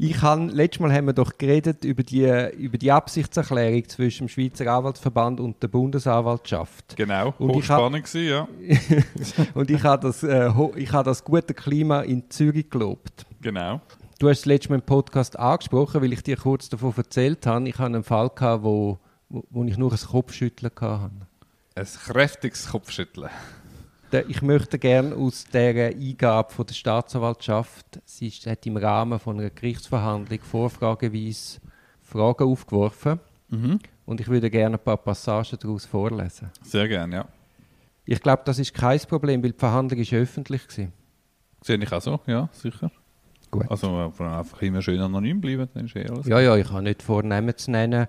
Ich han, letztes Mal haben wir doch geredet über die, über die Absichtserklärung zwischen dem Schweizer Anwaltsverband und der Bundesanwaltschaft. Genau, Und ich hochspannend gewesen, ja. Und ich habe das, äh, ich habe das gute Klima in Zürich gelobt. Genau. Du hast es letztes Mal im Podcast angesprochen, weil ich dir kurz davon erzählt habe. Ich hatte einen Fall, gehabt, wo, wo, wo ich nur ein Kopfschütteln hatte. Ein kräftiges Kopfschütteln. Ich möchte gerne aus der Eingabe von der Staatsanwaltschaft, sie hat im Rahmen von einer Gerichtsverhandlung vorfrageweise Fragen aufgeworfen Mhm. und ich würde gerne ein paar Passagen daraus vorlesen. Sehr gerne, ja. Ich glaube, das ist kein Problem, weil die Verhandlung ist öffentlich war. Sehe ich auch so, ja, sicher. Gut. Also äh, einfach immer schön anonym bleiben, dann ist eh alles. Ja, ja, ich habe nicht vor, Namen zu nennen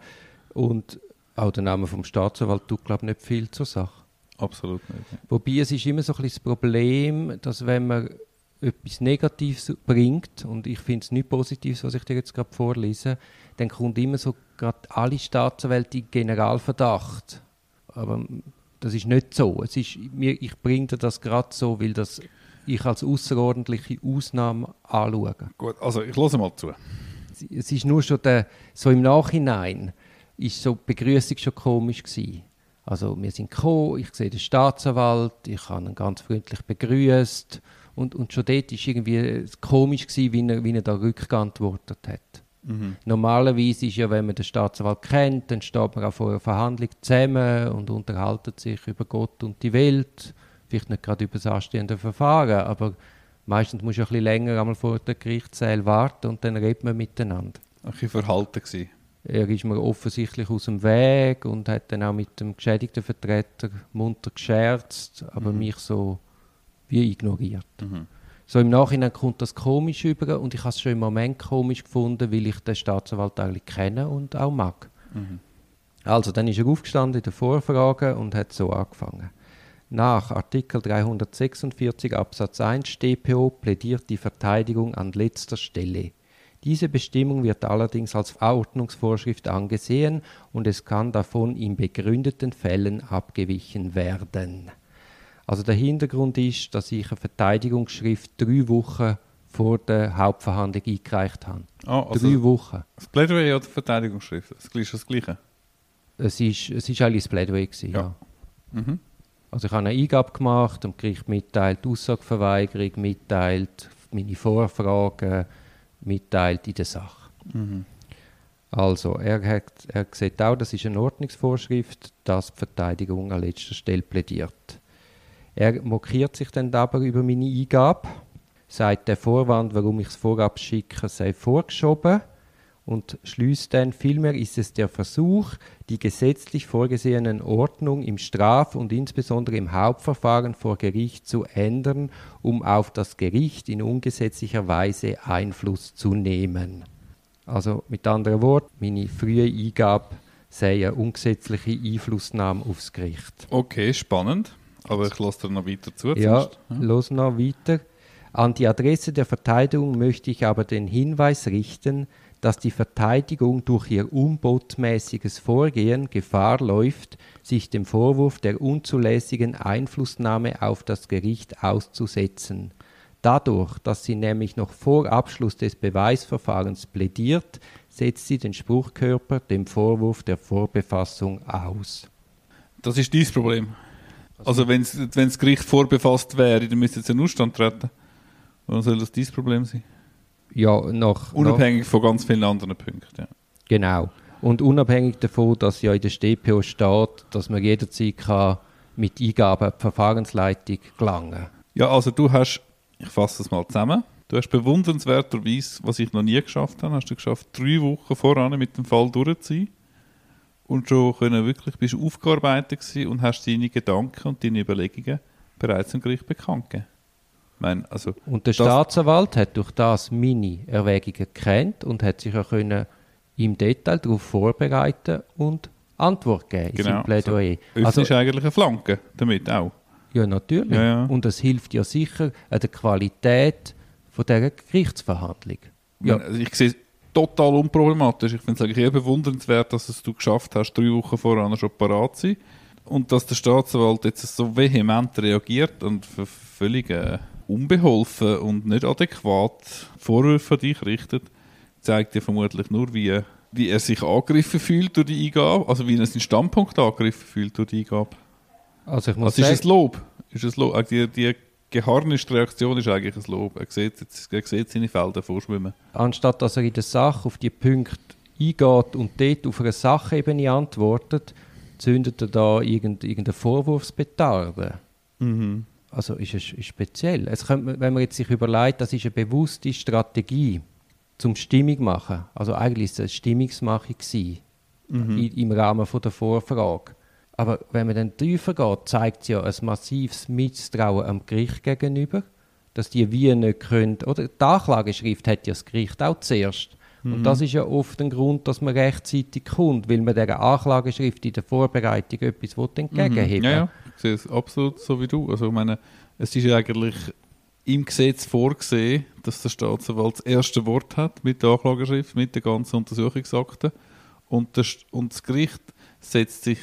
und auch der Name vom Staatsanwalt tut, glaube ich, nicht viel zur Sache. Absolut nicht. Wobei es ist immer so ein bisschen das Problem, dass wenn man etwas Negatives bringt, und ich finde es nicht Positives, was ich dir jetzt gerade vorlese, dann kommt immer so gerade alle Staatsanwälte in Generalverdacht. Aber das ist nicht so. Es ist, mir, ich bringe dir das gerade so, weil das ich als außerordentliche Ausnahme anschaue. Gut, also ich höre mal zu. es ist nur schon der, so im Nachhinein ist so die Begrüßung schon komisch gewesen. Also wir sind gekommen, ich sehe den Staatsanwalt, ich habe ihn ganz freundlich begrüßt und, und schon dort ist irgendwie komisch gewesen, wie er, wie er da rückgeantwortet hat. Normalerweise ist ja, wenn man den Staatsanwalt kennt, dann steht man auch vor einer Verhandlung zusammen und unterhaltet sich über Gott und die Welt. Vielleicht nicht gerade über das anstehende Verfahren, aber meistens muss man ein bisschen länger einmal vor der Gerichtssaal warten und dann redet man miteinander. Ein bisschen verhalten gewesen. Er ist mir offensichtlich aus dem Weg und hat dann auch mit dem geschädigten Vertreter munter gescherzt, aber mich so wie ignoriert. So im Nachhinein kommt das komisch über und ich habe es schon im Moment komisch gefunden, weil ich den Staatsanwalt eigentlich kenne und auch mag. Also, dann ist er aufgestanden in der Vorfrage und hat so angefangen. Nach Artikel 346 Absatz 1 StPO plädiert die Verteidigung an letzter Stelle. Diese Bestimmung wird allerdings als Verordnungsvorschrift angesehen und es kann davon in begründeten Fällen abgewichen werden. Also der Hintergrund ist, dass ich eine Verteidigungsschrift drei Wochen vor der Hauptverhandlung eingereicht habe. Ah, also drei Wochen. das Plädoyer oder die Verteidigungsschrift? Das ist das Gleiche. Es ist, es ist eigentlich das Plädoyer gewesen, ja. Ja. Mhm. Also ich habe eine Eingabe gemacht, dem Gericht mitteilt, Aussageverweigerung mitteilt, meine Vorfragen mitteilt in der Sache. Also er, hat, er sieht auch, das ist eine Ordnungsvorschrift, dass die Verteidigung an letzter Stelle plädiert. Er mokiert sich dann aber über meine Eingabe, sagt, der Vorwand, warum ich es vorab schicke, sei vorgeschoben und schließt dann, vielmehr ist es der Versuch, die gesetzlich vorgesehenen Ordnung im Straf- und insbesondere im Hauptverfahren vor Gericht zu ändern, um auf das Gericht in ungesetzlicher Weise Einfluss zu nehmen. Also mit anderen Worten, meine frühe Eingabe sei eine ungesetzliche Einflussnahme aufs Gericht. Okay, spannend. Aber ich lasse dir noch weiter zu. Ja, zuerst. los noch weiter. An die Adresse der Verteidigung möchte ich aber den Hinweis richten, dass die Verteidigung durch ihr unbotmäßiges Vorgehen Gefahr läuft, sich dem Vorwurf der unzulässigen Einflussnahme auf das Gericht auszusetzen. Dadurch, dass sie nämlich noch vor Abschluss des Beweisverfahrens plädiert, setzt sie den Spruchkörper dem Vorwurf der Vorbefassung aus. Das ist dein Problem. Also wenn das Gericht vorbefasst wäre, dann müsste es in Ausstand treten. Warum soll das dein Problem sein? Ja, nach, nach Unabhängig von ganz vielen anderen Punkten. Ja. Genau. Und unabhängig davon, dass ja in der StPO steht, dass man jederzeit kann mit Eingaben die Verfahrensleitung gelangen ja, also du hast, ich fasse das mal zusammen, du hast bewundernswerterweise, was ich noch nie geschafft habe, hast du geschafft, drei Wochen voran mit dem Fall durchzuziehen und schon können wirklich bist du aufgearbeitet und hast deine Gedanken und deine Überlegungen bereits im Gericht bekannt gegeben. Meine, also, Und der Staatsanwalt hat durch das meine Erwägungen gekannt und hat sich auch können im Detail darauf vorbereiten und Antwort geben in Genau. seinem Plädoyer. öffnest Also, eigentlich eine Flanke damit auch. ja, natürlich. Ja, ja. Und das hilft ja sicher an der Qualität von dieser Gerichtsverhandlung. Ja. Also ich sehe es total unproblematisch. Ich finde es eigentlich eher bewundernswert, dass es du geschafft hast, drei Wochen voran schon parat zu sein. Und dass der Staatsanwalt jetzt so vehement reagiert und für völlig äh, unbeholfen und nicht adäquat Vorwürfe an dich richtet, zeigt ja vermutlich nur, wie, wie er sich angegriffen fühlt durch die Eingabe, also wie er seinen Standpunkt angegriffen fühlt durch die Eingabe. Also ich muss Also ist es Lob? Ist es Lob? Äh, Die, die geharnischte Reaktion ist eigentlich ein Lob. Er sieht, jetzt- er sieht seine Felder vorschwimmen. anstatt dass er in der Sache auf die Punkte eingeht und dort auf einer Sachebene antwortet, zündet er da irgend, irgendeine Vorwurfsbetarde. Mhm. Also ist es ist speziell. Es könnte, wenn man jetzt sich überlegt, das ist eine bewusste Strategie zum Stimmung machen. Also eigentlich ist es eine Stimmungsmachung gewesen, i- im Rahmen von der Vorfrage. Aber wenn man dann tiefer geht, zeigt es ja ein massives Misstrauen am Gericht gegenüber, dass die wie nicht können, oder die Anklageschrift hat ja das Gericht auch zuerst. Und das ist ja oft ein Grund, dass man rechtzeitig kommt, weil man dieser Anklageschrift in der Vorbereitung etwas will entgegenheben Ja, ja, ich sehe es absolut so wie du. Also ich meine, es ist ja eigentlich im Gesetz vorgesehen, dass der Staatsanwalt das erste Wort hat mit der Anklageschrift, mit der ganzen Untersuchungsakte. Und das, und das Gericht setzt sich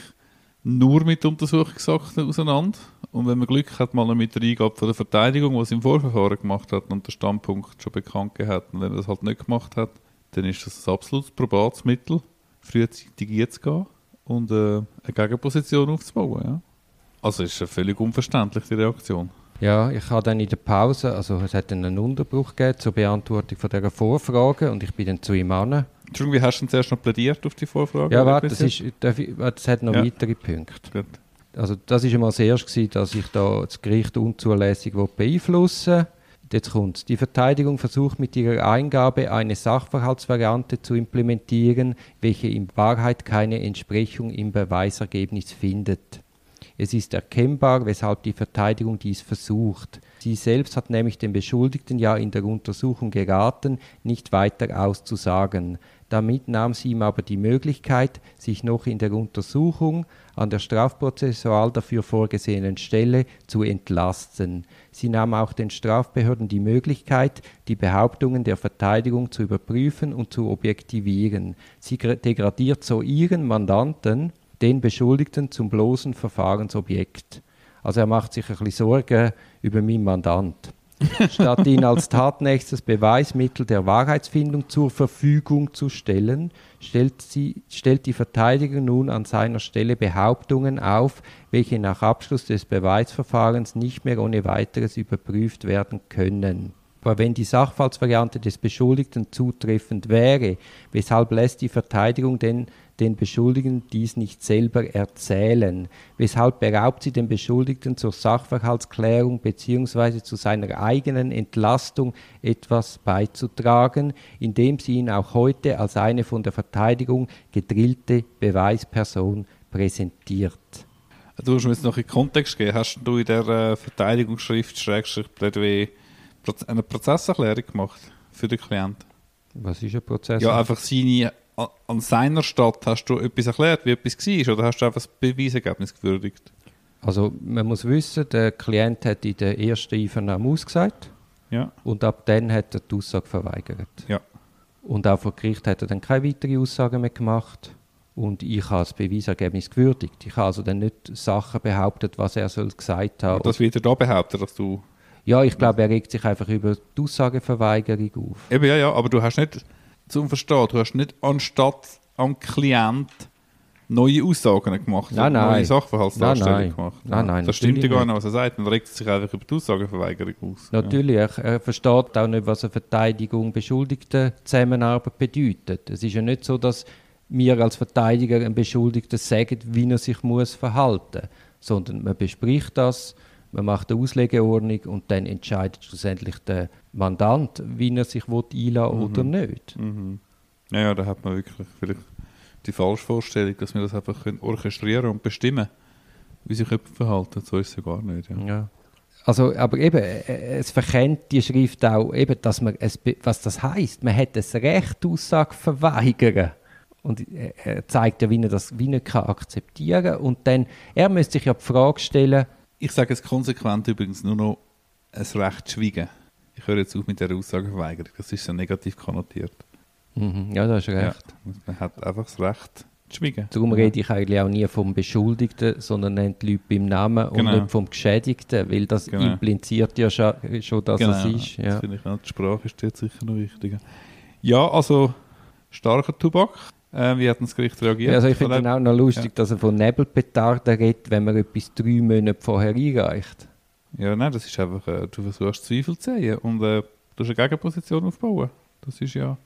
nur mit Untersuchungsakten auseinander. Und wenn man Glück hat, mal mit der Eingabe von der Verteidigung, was im Vorverfahren gemacht hat und der Standpunkt schon bekannt hat, und wenn er das halt nicht gemacht hat, dann ist das ein absolutes Probatsmittel, frühzeitig einzugehen und äh, eine Gegenposition aufzubauen. Ja. Also es ist eine völlig unverständlich, die Reaktion. Ja, ich habe dann in der Pause, also es hat dann einen Unterbruch gegeben zur Beantwortung von dieser Vorfrage und ich bin dann zu ihm an. Entschuldigung, wie hast du denn zuerst noch plädiert auf die Vorfrage? Ja, warte, das, ist, das hat noch Ja. weitere Punkte. Gut. Also das ist einmal das erste, gewesen, dass ich da das Gericht unzulässig will beeinflussen Jetzt kommt Die Verteidigung versucht mit ihrer Eingabe eine Sachverhaltsvariante zu implementieren, welche in Wahrheit keine Entsprechung im Beweisergebnis findet. Es ist erkennbar, weshalb die Verteidigung dies versucht. Sie selbst hat nämlich dem Beschuldigten ja in der Untersuchung geraten, nicht weiter auszusagen. Damit nahm sie ihm aber die Möglichkeit, sich noch in der Untersuchung an der strafprozessual dafür vorgesehenen Stelle zu entlasten. Sie nahm auch den Strafbehörden die Möglichkeit, die Behauptungen der Verteidigung zu überprüfen und zu objektivieren. Sie gra- degradiert so ihren Mandanten, den Beschuldigten, zum bloßen Verfahrensobjekt. Also er macht sich ein bisschen Sorgen über meinen Mandant. Statt ihn als tatnächstes Beweismittel der Wahrheitsfindung zur Verfügung zu stellen, stellt, sie, stellt die Verteidigung nun an seiner Stelle Behauptungen auf, welche nach Abschluss des Beweisverfahrens nicht mehr ohne weiteres überprüft werden können. Aber wenn die Sachverhaltsvariante des Beschuldigten zutreffend wäre, weshalb lässt die Verteidigung denn den Beschuldigten dies nicht selber erzählen? Weshalb beraubt sie den Beschuldigten zur Sachverhaltsklärung bzw. zu seiner eigenen Entlastung etwas beizutragen, indem sie ihn auch heute als eine von der Verteidigung gedrillte Beweisperson präsentiert? Du musst mir jetzt noch in Kontext geben. Hast du in der äh, Verteidigungsschrift Schrägstrich Plädoyer eine Prozesserklärung gemacht für den Klienten? Was ist ein Prozess? Ja, einfach seine, an, seiner Stadt hast du etwas erklärt, wie etwas war, oder hast du einfach das Beweisergebnis gewürdigt? Also man muss wissen, der Klient hat in der ersten Einvernahme ausgesagt Ja. und ab dann hat er die Aussage verweigert. Ja. Und auch vor Gericht hat er dann keine weiteren Aussagen mehr gemacht. Und ich habe das Beweisergebnis gewürdigt. Ich habe also dann nicht Sachen behauptet, was er soll gesagt haben. Und das wird er da behaupten, dass du. ja, ich glaube, er regt sich einfach über die Aussageverweigerung auf. Eben, ja, ja, aber du hast nicht, zum Verstehen, du hast nicht anstatt am Klient neue Aussagen gemacht, Nein, neue nein. Sachverhaltsdarstellungen Nein, nein. gemacht. Nein, nein, Das stimmt ja gar nicht, was er sagt. Man regt sich einfach über die Aussagenverweigerung aus. Natürlich, er, er versteht auch nicht, was eine Verteidigung Beschuldigten Zusammenarbeit bedeutet. Es ist ja nicht so, dass wir als Verteidiger einem Beschuldigten sagen, wie er sich muss verhalten sondern man bespricht das, man macht eine Auslegeordnung und dann entscheidet schlussendlich der Mandant, wie er sich will einlassen oder nicht. Mhm. Ja, ja, da hat man wirklich vielleicht die falsche Vorstellung, dass wir das einfach können orchestrieren und bestimmen, wie sich jemand verhalten. So ist es ja gar nicht. Ja. Ja. Also, aber eben, es verkennt die Schrift auch, eben, dass man es, was das heißt. Man hat das Recht, Aussage verweigern. Und äh, er zeigt ja, wie er das wie er kann akzeptieren Und dann, er müsste sich ja die Frage stellen, Ich sage jetzt konsequent übrigens nur noch ein Recht schweigen. Ich höre jetzt auf mit der Aussagenverweigerung. Das ist so negativ konnotiert. mhm, ja, das ist Ja. recht. Man hat einfach das Recht zu schweigen. Darum rede ich eigentlich auch nie vom Beschuldigten, sondern nennt die Leute beim Namen und Genau. nicht vom Geschädigten, weil das Genau. impliziert ja schon, schon dass es ist. das Ja. finde ich auch. Die Sprache ist jetzt sicher noch wichtiger. Ja, also starker Tubak. Äh, wie hat das Gericht reagiert? Also ich finde dann auch noch lustig, dass er von Nebelpetarden redet, wenn man etwas drei Monate vorher einreicht. Ja, nein, das ist einfach, äh, du versuchst Zweifel zu sehen und äh, du hast eine Gegenposition aufbauen. Das ist ja,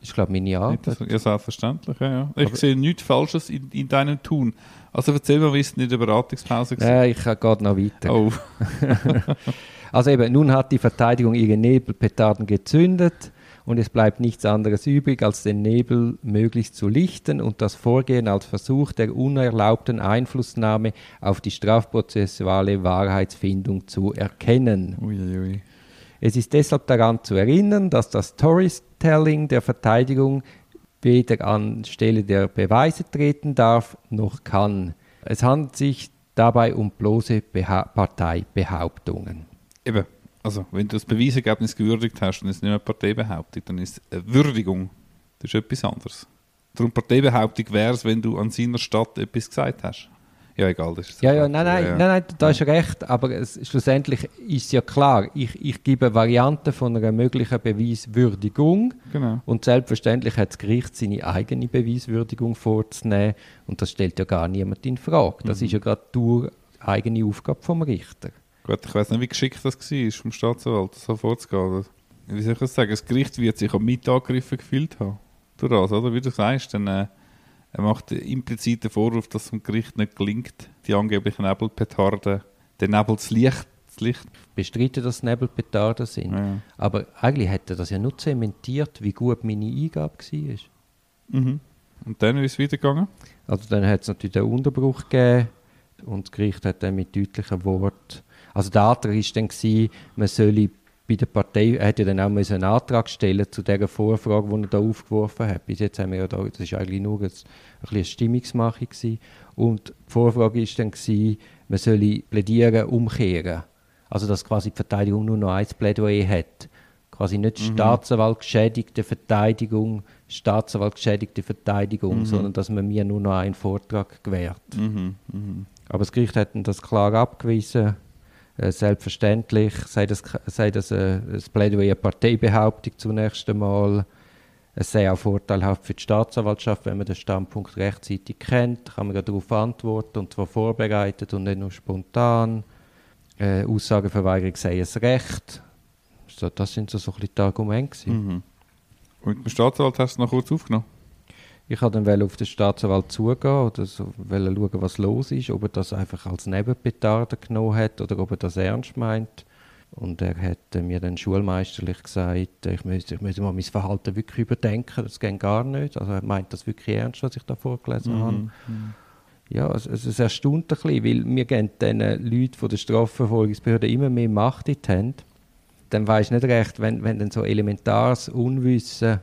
Ich glaube, meine Arbeit. das, ja selbstverständlich. Ja, ja. Ich Aber- sehe nichts Falsches in, in deinem Tun. Also erzähl mal, wie es in der Beratungspause war. Ja, ich gehe noch weiter. Oh, Also eben, nun hat die Verteidigung ihre Nebelpetarden gezündet und es bleibt nichts anderes übrig, als den Nebel möglichst zu lichten und das Vorgehen als Versuch der unerlaubten Einflussnahme auf die strafprozessuale Wahrheitsfindung zu erkennen. uiuiui. Es ist deshalb daran zu erinnern, dass das Storytelling der Verteidigung weder anstelle der Beweise treten darf noch kann. Es handelt sich dabei um bloße Beha Parteibehauptungen. Eben, also wenn du das Beweisergebnis gewürdigt hast, dann ist es nicht mehr Parteibehauptung, dann ist es eine Würdigung. Das ist etwas anderes. Darum Parteibehauptung wäre es, wenn du an seiner Stadt etwas gesagt hast. Ja, egal, das ist Ja, ja, nein, nein, nein, nein, da du recht, aber es, schlussendlich ist es ja klar, ich, ich gebe Varianten von einer möglichen Beweiswürdigung Genau. und selbstverständlich hat das Gericht seine eigene Beweiswürdigung vorzunehmen und das stellt ja gar niemand in Frage. Das ist ja gerade die eigene Aufgabe vom Richter. Gut, ich weiß nicht, wie geschickt das war, vom Staatsanwalt so vorzugehen. Wie soll ich das sagen? Das Gericht wird sich am Mittag angegriffen gefühlt haben. Durch das, oder? Wie du sagst, dann, äh, er macht implizit den Vorwurf, dass es dem Gericht nicht gelingt, die angeblichen Nebelpetarden, den Nebel zu Licht, Licht. Bestreiten, dass Nebelpetarden sind. Ja. Aber eigentlich hätte das ja nur zementiert, wie gut meine Eingabe war. Mhm. Und dann ist es weitergegangen? Also dann hat es natürlich den Unterbruch gegeben und das Gericht hat dann mit deutlichen Worten, also der Antrag war dann, gewesen, man solle bei der Partei, er hätte ja dann auch müssen einen Antrag stellen zu dieser Vorfrage, die er da aufgeworfen hat. Bis jetzt haben wir ja da, das ist eigentlich nur ein, ein eine Stimmungsmache gewesen. Und die Vorfrage war dann, gewesen, man solle plädieren, umkehren. Also dass quasi die Verteidigung nur noch ein Plädoyer hat. Quasi nicht Staatsanwalt geschädigte Verteidigung, Staatsanwalt geschädigte Verteidigung, sondern dass man mir nur noch einen Vortrag gewährt. Mhm. Mhm. Aber das Gericht hat das klar abgewiesen. Äh, selbstverständlich sei das, sei das äh, das Plädoyer Parteibehauptung zunächst einmal. Es sei auch vorteilhaft für die Staatsanwaltschaft, wenn man den Standpunkt rechtzeitig kennt, kann man darauf antworten und zwar vorbereitet und nicht nur spontan. Äh, Aussageverweigerung sei ein Recht. So, das sind so, so ein bisschen die Argumente. Mhm. Und mit dem Staatsanwalt hast du noch kurz aufgenommen? Ich wollte dann auf den Staatsanwalt zugehen oder so, schauen, was los ist, ob er das einfach als Nebenpetarde genommen hat oder ob er das ernst meint. Und er hat äh, mir dann schulmeisterlich gesagt, ich müsse, ich müsse mal mein Verhalten wirklich überdenken, das geht gar nicht. Also er meint das wirklich ernst, was ich da vorgelesen habe. Mhm. Ja, es, es, es erstaunt ein bisschen, weil wir geben diesen Leuten von der Strafverfolgungsbehörde immer mehr Macht in die Hände. Dann du nicht recht, wenn, wenn dann so elementares Unwissen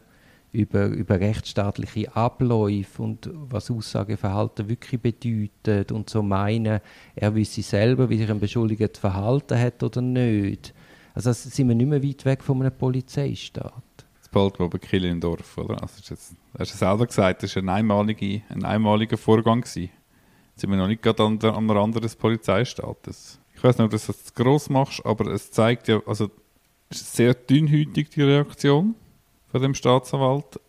über, über rechtsstaatliche Abläufe und was Aussageverhalten wirklich bedeutet und so meinen, er wisse selber, wie sich ein Beschuldigter verhalten hat oder nicht. Also sind wir nicht mehr weit weg von einem Polizeistaat. Das Baldwober Kill im Dorf, oder? Also, ist jetzt, du hast ja selber gesagt, das war ein, einmalige, ein einmaliger Vorgang. Gewesen. Jetzt sind wir noch nicht gerade an, der, an einem anderen Polizeistaat. Ich weiß nicht, ob du das jetzt gross machst, aber es zeigt ja, also es ist sehr dünnhütig, die Reaktion von dem Staatsanwalt.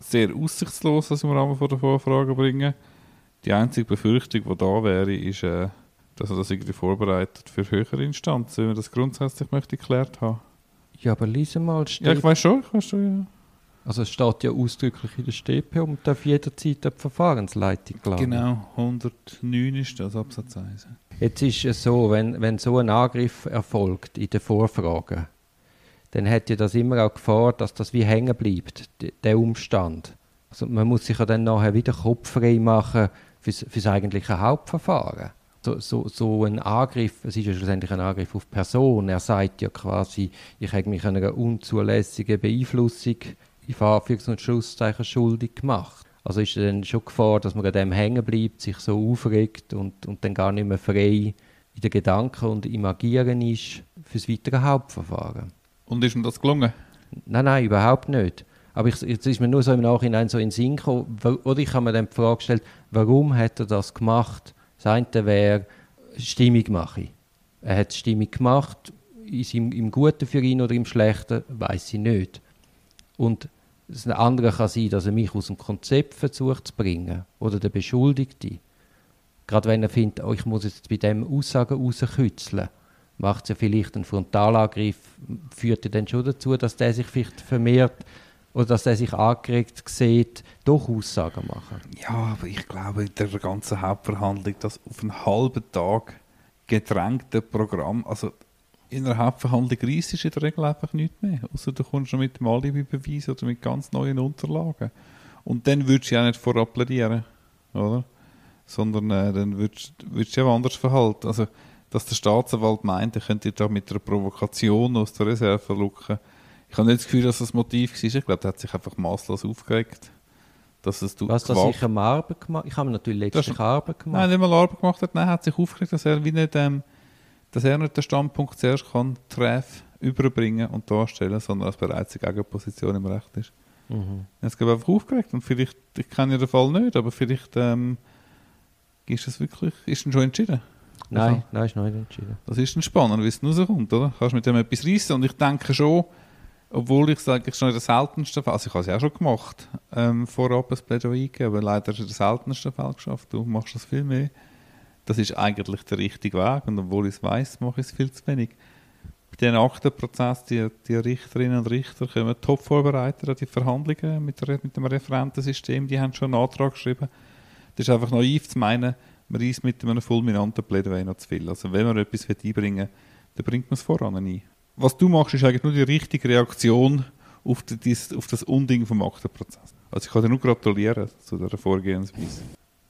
Sehr aussichtslos, was wir im Rahmen von der Vorfrage bringen. Die einzige Befürchtung, die da wäre, ist, äh, dass er das irgendwie vorbereitet für höhere Instanzen, wenn man das grundsätzlich möchte geklärt haben. Ja, aber lies mal, Ja, ich weiß schon, ich weiß schon, ja. also es steht ja ausdrücklich in der StPO und darf jederzeit die Verfahrensleitung klagen. Genau, 109 ist das Absatz 1. Jetzt ist es so, wenn, wenn so ein Angriff erfolgt in den Vorfragen, dann hat ja das immer auch Gefahr, dass das wie hängen bleibt, der Umstand. Also man muss sich ja dann nachher wieder kopffrei machen fürs, fürs eigentliche Hauptverfahren. So, so, so ein Angriff, es ist ja schlussendlich ein Angriff auf Person. Er sagt ja quasi, ich habe mich einer unzulässigen Beeinflussung in Anführungs- und Schlusszeichen schuldig gemacht. Also ist dann schon Gefahr, dass man an dem hängen bleibt, sich so aufregt und, und dann gar nicht mehr frei in den Gedanken und im Agieren ist fürs weitere Hauptverfahren. Und ist ihm das gelungen? Nein, nein, überhaupt nicht. Aber ich, jetzt ist mir nur so im Nachhinein so in den Sinn gekommen, oder ich habe mir dann die Frage gestellt, warum hat er das gemacht? Das eine wäre, Stimmung mache ich. Er hat Stimmung gemacht, ist im, im Guten für ihn oder im Schlechten, weiß ich nicht. Und Das andere kann sein, dass er mich aus dem Konzept versucht zu bringen oder der Beschuldigte. Gerade wenn er findet, oh, ich muss jetzt bei dem Aussagen rauskützeln, macht es ja vielleicht einen Frontalangriff, führt ja dann schon dazu, dass der sich vielleicht vermehrt oder dass er sich angeregt sieht, doch Aussagen machen. Ja, aber ich glaube, in der ganzen Hauptverhandlung, das auf einen halben Tag gedrängte Programm, also in einer Hauptverhandlung reist ist in der Regel einfach nichts mehr. Außer du kommst schon mit dem Alibi-Beweis oder mit ganz neuen Unterlagen. Und dann würdest du ja nicht vorab plädieren, oder? Sondern äh, dann würdest, würdest du ja anders verhalten. Also, dass der Staatsanwalt meint, er könnte da mit einer Provokation aus der Reserve locken. Ich habe nicht das Gefühl, dass das Motiv war. Ich glaube, er hat sich einfach maßlos aufgeregt. Dass es Was, dass ich am Arbeit gemacht Ich habe natürlich letztlich Arbeit gemacht. Nein, nicht mal Arbeit gemacht hat. Nein, er hat sich aufgeregt, dass er wie nicht... Ähm, dass er nicht den Standpunkt zuerst kann treffen, überbringen und darstellen, sondern dass bereits die Gegenposition im Recht ist. Mhm. Er hat einfach aufgeregt und vielleicht, ich kenne ja den Fall nicht, aber vielleicht ähm, ist es wirklich, ist es schon entschieden? Nein, also, nein, ist noch nicht entschieden. Das ist dann spannend, wie es rauskommt, oder? Kannst mit dem etwas reissen und ich denke schon, obwohl ich sage, ich schon in der seltensten Fall, also ich habe es ja auch schon gemacht, ähm, vorab ein Plädoyer eingeben, aber leider ist es in der seltensten Fall geschafft, du machst das viel mehr das ist eigentlich der richtige Weg. Und obwohl ich es weiß, mache ich es viel zu wenig. Bei diesen Aktenprozess, die, die Richterinnen und Richter kommen top vorbereitet an die Verhandlungen mit, der, mit dem Referentensystem. Die haben schon einen Antrag geschrieben. Das ist einfach naiv zu meinen, man reist mit einem fulminanten Plädoyer noch zu viel. Also wenn man etwas einbringen will, dann bringt man es voran ein. Was du machst, ist eigentlich nur die richtige Reaktion auf, die, auf das Unding vom Aktenprozess. Also ich kann dir nur gratulieren zu dieser Vorgehensweise.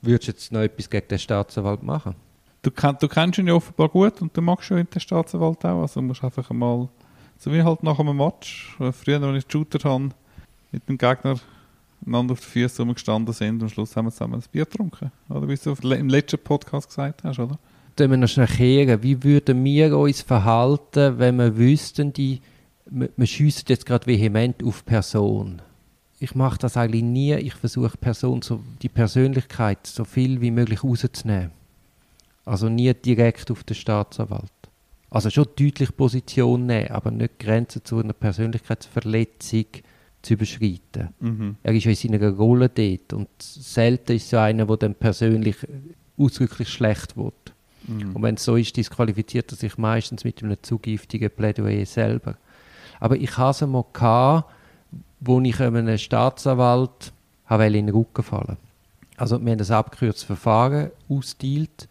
Würdest du jetzt noch etwas gegen den Staatsanwalt machen? Du, kenn, du kennst ihn ja offenbar gut und du magst ja den Staatsanwalt auch. Also musst einfach mal, so wie halt nach einem Match, früher, wenn ich Shooter habe, mit dem Gegner einander auf die Füße rumgestanden sind und am Schluss haben wir zusammen ein Bier getrunken. Oder wie du im letzten Podcast gesagt hast, oder? Dann wir noch schnell kehren. Wie würden wir uns verhalten, wenn wir wüssten, die, wir, wir schiessen jetzt gerade vehement auf Person? ich mache das eigentlich nie. Ich versuche Person so, die Persönlichkeit so viel wie möglich rauszunehmen. Also nie direkt auf den Staatsanwalt. Also schon deutlich Position nehmen, aber nicht Grenzen zu einer Persönlichkeitsverletzung zu überschreiten. Mhm. Er ist ja in seiner Rolle dort und selten ist so einer, der dann persönlich ausdrücklich schlecht wird. Mhm. Und wenn es so ist, disqualifiziert er sich meistens mit einem zu giftigen Plädoyer selber. Aber ich hatte es einmal gehabt, wo ich einem Staatsanwalt in den Rücken fallen Also wir haben das abgekürzte Verfahren ausgedealt,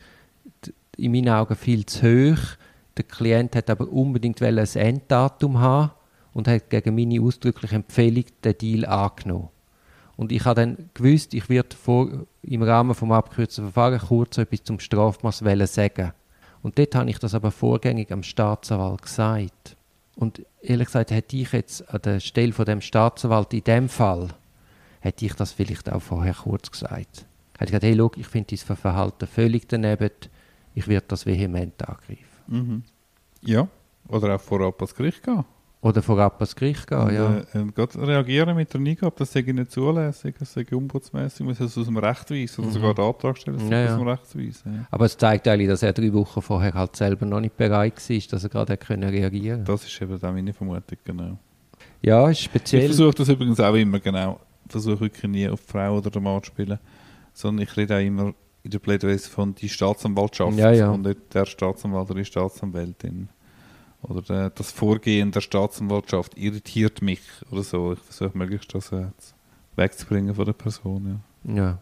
in meinen Augen viel zu hoch. Der Klient hat aber unbedingt ein Enddatum haben und hat gegen meine ausdrückliche Empfehlung den Deal angenommen. Und ich habe dann gewusst, ich werde vor, im Rahmen des abgekürzten Verfahrens kurz etwas zum Strafmaß sagen. Und dort habe ich das aber vorgängig am Staatsanwalt gesagt. Und ehrlich gesagt, hätte ich jetzt an der Stelle von dem Staatsanwalt in dem Fall, hätte ich das vielleicht auch vorher kurz gesagt. Hätte ich gesagt, hey, schau, ich finde dieses Verhalten völlig daneben, ich werde das vehement angreifen. Mhm. Ja, oder auch vorab ans Gericht gehen. Oder vorab ans Gericht gehen, und, ja. Äh, äh, reagieren mit der NIGAB, das sei nicht zulässig, das sei umbudsmässig, muss es aus dem Recht weisen oder mhm. sogar den Antrag stellen, das ja, aus dem Recht weisen. Ja. Aber es zeigt eigentlich, dass er drei Wochen vorher halt selber noch nicht bereit war, dass er gerade können reagieren Das ist eben auch meine Vermutung, genau. Ja, ist speziell. Ich versuche das übrigens auch immer, genau. Ich versuche wirklich nie auf die Frau oder den Mann zu spielen, sondern ich rede auch immer in der Plädoyer von die Staatsanwaltschaft ja, ja. und nicht der Staatsanwalt oder die Staatsanwältin oder der, das Vorgehen der Staatsanwaltschaft irritiert mich oder so. Ich versuche möglichst das äh, wegzubringen von der Person. Ja. ja.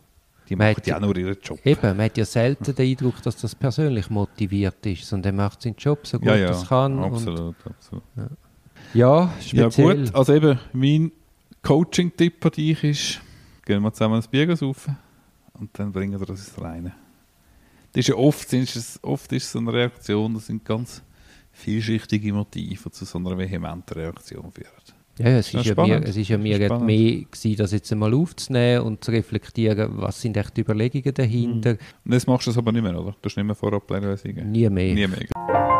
Die machen ja nur ihren Job. Eben, man hat ja selten den Eindruck, dass das persönlich motiviert ist, sondern er macht seinen Job so gut ja, ja, er kann. Absolut, absolut. Ja, ja speziell. Ja gut, also eben, mein Coaching-Tipp an dich ist, gehen wir zusammen ins Bier auf und dann bringen wir das ins Reine. Das ist ja oft, ist oft ist so eine Reaktion, das sind ganz vielschichtige Motive, zu so einer vehementen Reaktion führen. Ja, es, ist ja mir, es ist ja mir mehr gewesen, das jetzt einmal aufzunehmen und zu reflektieren, was sind echt die Überlegungen dahinter. Mhm. Und jetzt machst du das aber nicht mehr, oder? Du hast nicht mehr vorab Nie mehr. Nie mehr.